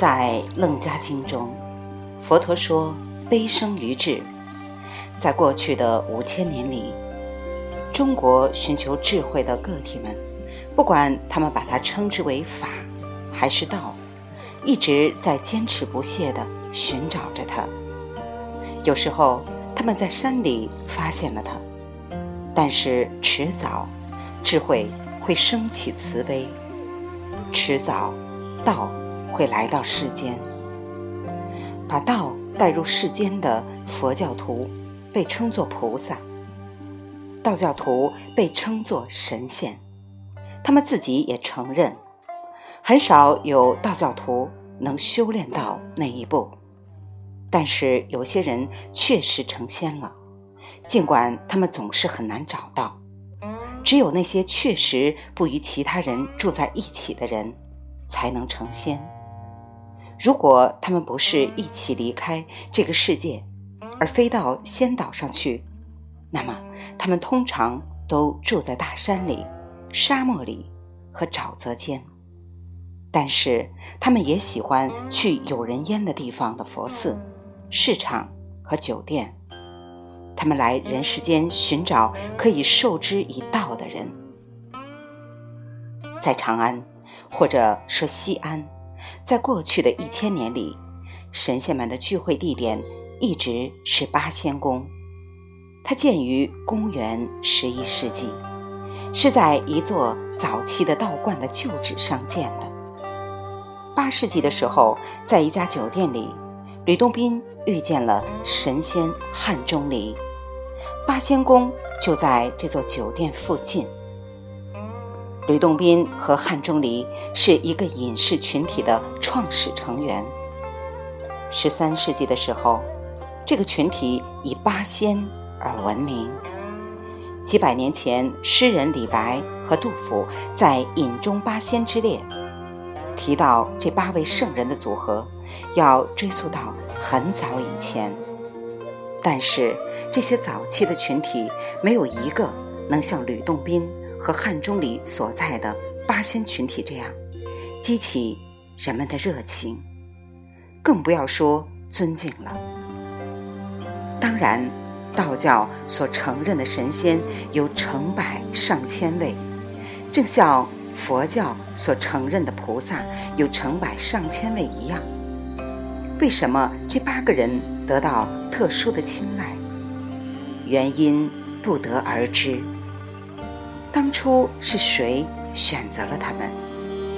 在《楞伽经》中，佛陀说：“悲生于智。”在过去的五千年里，中国寻求智慧的个体们，不管他们把它称之为法还是道，一直在坚持不懈地寻找着它。有时候，他们在山里发现了它，但是迟早，智慧会升起慈悲，迟早，道。会来到世间，把道带入世间的佛教徒被称作菩萨，道教徒被称作神仙，他们自己也承认，很少有道教徒能修炼到那一步，但是有些人确实成仙了，尽管他们总是很难找到，只有那些确实不与其他人住在一起的人，才能成仙。如果他们不是一起离开这个世界，而飞到仙岛上去，那么他们通常都住在大山里、沙漠里和沼泽间。但是他们也喜欢去有人烟的地方的佛寺、市场和酒店。他们来人世间寻找可以受之以道的人，在长安，或者说西安。在过去的一千年里，神仙们的聚会地点一直是八仙宫。它建于公元十一世纪，是在一座早期的道观的旧址上建的。八世纪的时候，在一家酒店里，吕洞宾遇见了神仙汉钟离。八仙宫就在这座酒店附近。吕洞宾和汉钟离是一个隐士群体的创始成员。十三世纪的时候，这个群体以八仙而闻名。几百年前，诗人李白和杜甫在《饮中八仙》之列提到这八位圣人的组合，要追溯到很早以前。但是，这些早期的群体没有一个能像吕洞宾。和汉钟离所在的八仙群体这样，激起人们的热情，更不要说尊敬了。当然，道教所承认的神仙有成百上千位，正像佛教所承认的菩萨有成百上千位一样。为什么这八个人得到特殊的青睐？原因不得而知。当初是谁选择了他们，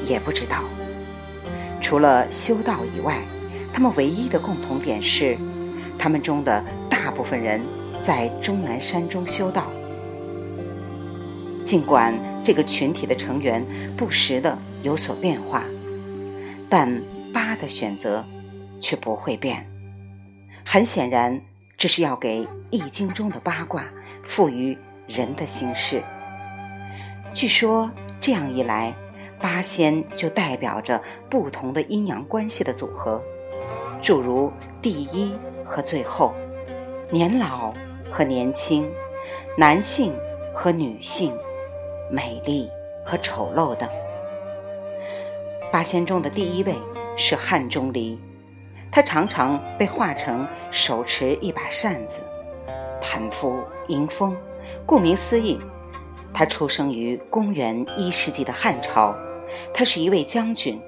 也不知道。除了修道以外，他们唯一的共同点是，他们中的大部分人在终南山中修道。尽管这个群体的成员不时的有所变化，但八的选择却不会变。很显然，这是要给《易经》中的八卦赋予人的形式。据说这样一来，八仙就代表着不同的阴阳关系的组合，诸如第一和最后，年老和年轻，男性和女性，美丽和丑陋等。八仙中的第一位是汉钟离，他常常被画成手持一把扇子，弹拂迎风，顾名思义。他出生于公元一世纪的汉朝，他是一位将军，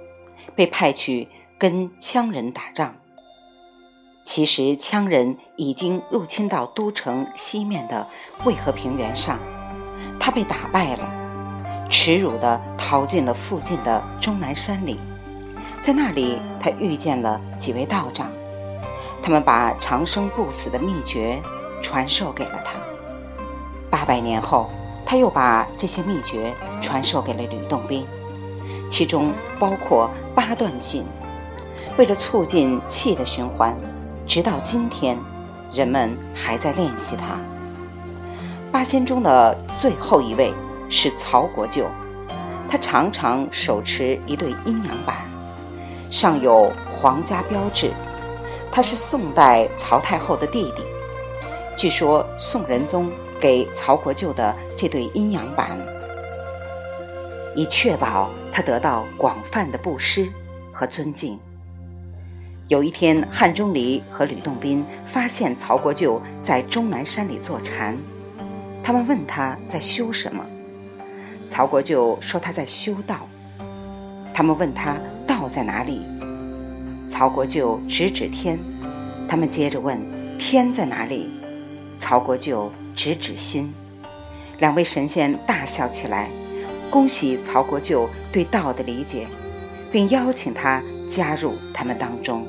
被派去跟羌人打仗。其实羌人已经入侵到都城西面的渭河平原上，他被打败了，耻辱地逃进了附近的终南山里，在那里他遇见了几位道长，他们把长生不死的秘诀传授给了他。八百年后。他又把这些秘诀传授给了吕洞宾，其中包括八段锦。为了促进气的循环，直到今天，人们还在练习它。八仙中的最后一位是曹国舅，他常常手持一对阴阳板，上有皇家标志。他是宋代曹太后的弟弟，据说宋仁宗。给曹国舅的这对阴阳板，以确保他得到广泛的布施和尊敬。有一天，汉钟离和吕洞宾发现曹国舅在终南山里坐禅，他们问他在修什么，曹国舅说他在修道。他们问他道在哪里，曹国舅指指天。他们接着问天在哪里，曹国舅指指心。两位神仙大笑起来，恭喜曹国舅对道的理解，并邀请他加入他们当中。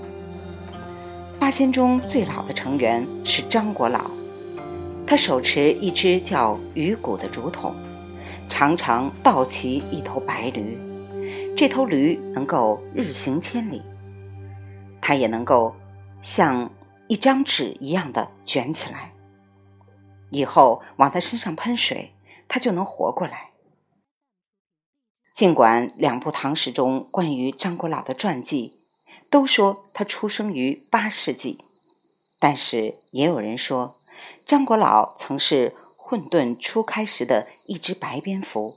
八仙中最老的成员是张国老，他手持一只叫鱼骨的竹筒，常常倒骑一头白驴。这头驴能够日行千里，它也能够像一张纸一样的卷起来。以后往他身上喷水，他就能活过来。尽管两部唐史中关于张国老的传记。都说他出生于八世纪，但是也有人说，张国老曾是混沌初开时的一只白蝙蝠。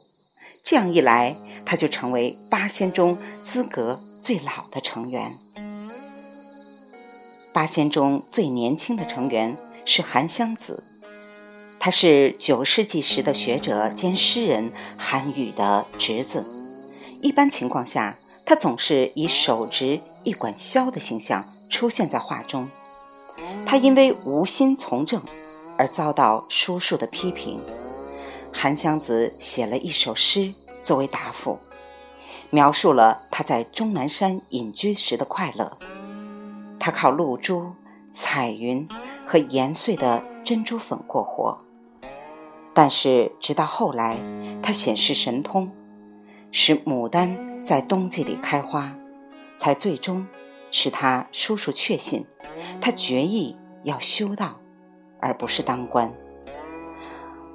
这样一来，他就成为八仙中资格最老的成员。八仙中最年轻的成员是韩湘子，他是九世纪时的学者兼诗人韩愈的侄子。一般情况下，他总是以手执一管箫的形象出现在画中。他因为无心从政而遭到叔叔的批评。韩湘子写了一首诗作为答复，描述了他在终南山隐居时的快乐。他靠露珠、彩云和研碎的珍珠粉过活，但是直到后来，他显示神通，使牡丹。在冬季里开花，才最终使他叔叔确信，他决意要修道，而不是当官。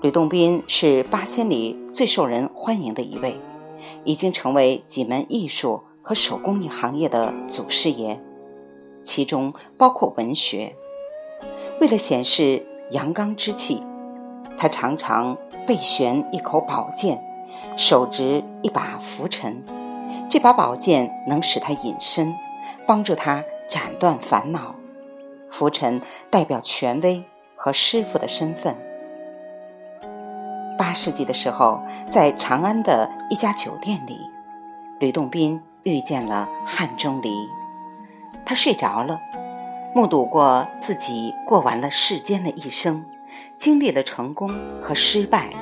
吕洞宾是八仙里最受人欢迎的一位，已经成为几门艺术和手工艺行业的祖师爷，其中包括文学。为了显示阳刚之气，他常常背悬一口宝剑，手执一把拂尘。这把宝剑能使他隐身，帮助他斩断烦恼。拂尘代表权威和师傅的身份。八世纪的时候，在长安的一家酒店里，吕洞宾遇见了汉钟离。他睡着了，目睹过自己过完了世间的一生，经历了成功和失败，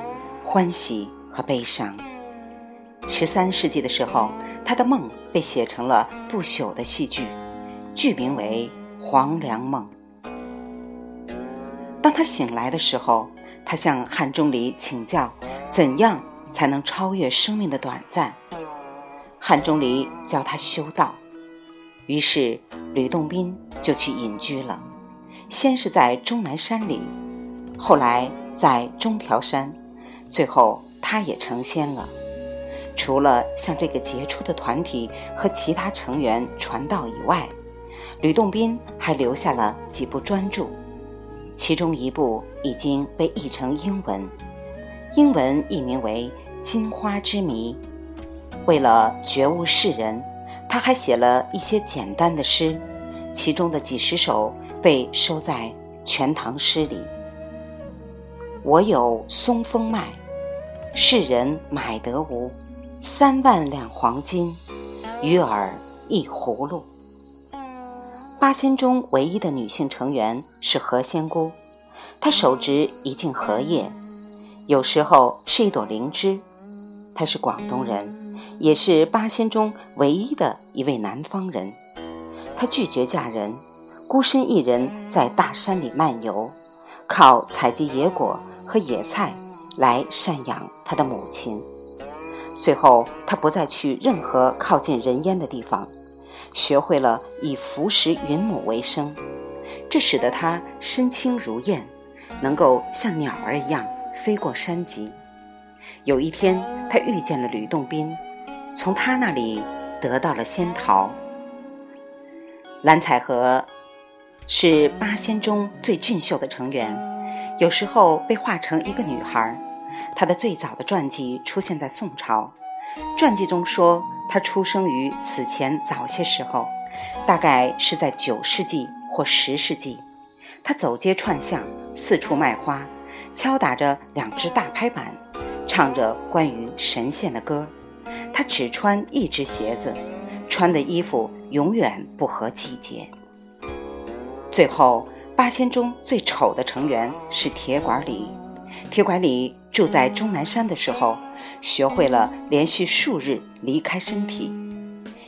欢喜和悲伤。十三世纪的时候。他的梦被写成了不朽的戏剧，剧名为《黄粱梦》。当他醒来的时候，他向汉钟离请教怎样才能超越生命的短暂。汉钟离教他修道，于是吕洞宾就去隐居了。先是在终南山里，后来在中条山，最后他也成仙了。除了向这个杰出的团体和其他成员传道以外，吕洞宾还留下了几部专著，其中一部已经被译成英文，英文译名为《金花之谜》。为了觉悟世人，他还写了一些简单的诗，其中的几十首被收在《全唐诗》里。我有松风脉，世人买得无？三万两黄金，鱼儿一葫芦。八仙中唯一的女性成员是何仙姑，她手执一茎荷叶，有时候是一朵灵芝。她是广东人，也是八仙中唯一的一位南方人。她拒绝嫁人，孤身一人在大山里漫游，靠采集野果和野菜来赡养他的母亲。最后，他不再去任何靠近人烟的地方，学会了以服食云母为生，这使得他身轻如燕，能够像鸟儿一样飞过山脊。有一天，他遇见了吕洞宾，从他那里得到了仙桃。蓝采和是八仙中最俊秀的成员，有时候被画成一个女孩。她的最早的传记出现在宋朝，传记中说她出生于此前早些时候，大概是在九世纪或十世纪，她走街串巷，四处卖花，敲打着两只大拍板，唱着关于神仙的歌。她只穿一只鞋子，穿的衣服永远不合季节。最后，八仙中最丑的成员是铁拐李。铁拐李住在终南山的时候，学会了连续数日离开身体。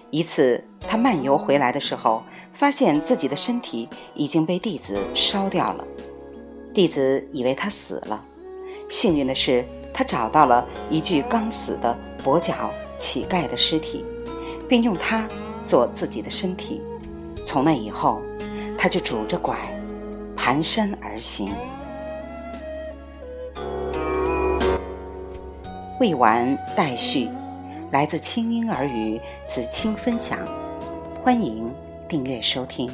一次，他漫游回来的时候，发现自己的身体已经被弟子烧掉了。弟子以为他死了，幸运的是，他找到了一具刚死的跛脚乞丐的尸体，并用它做自己的身体。从那以后，他就拄着拐，蹒跚而行。未完待续，来自清音耳语子清分享，欢迎订阅收听。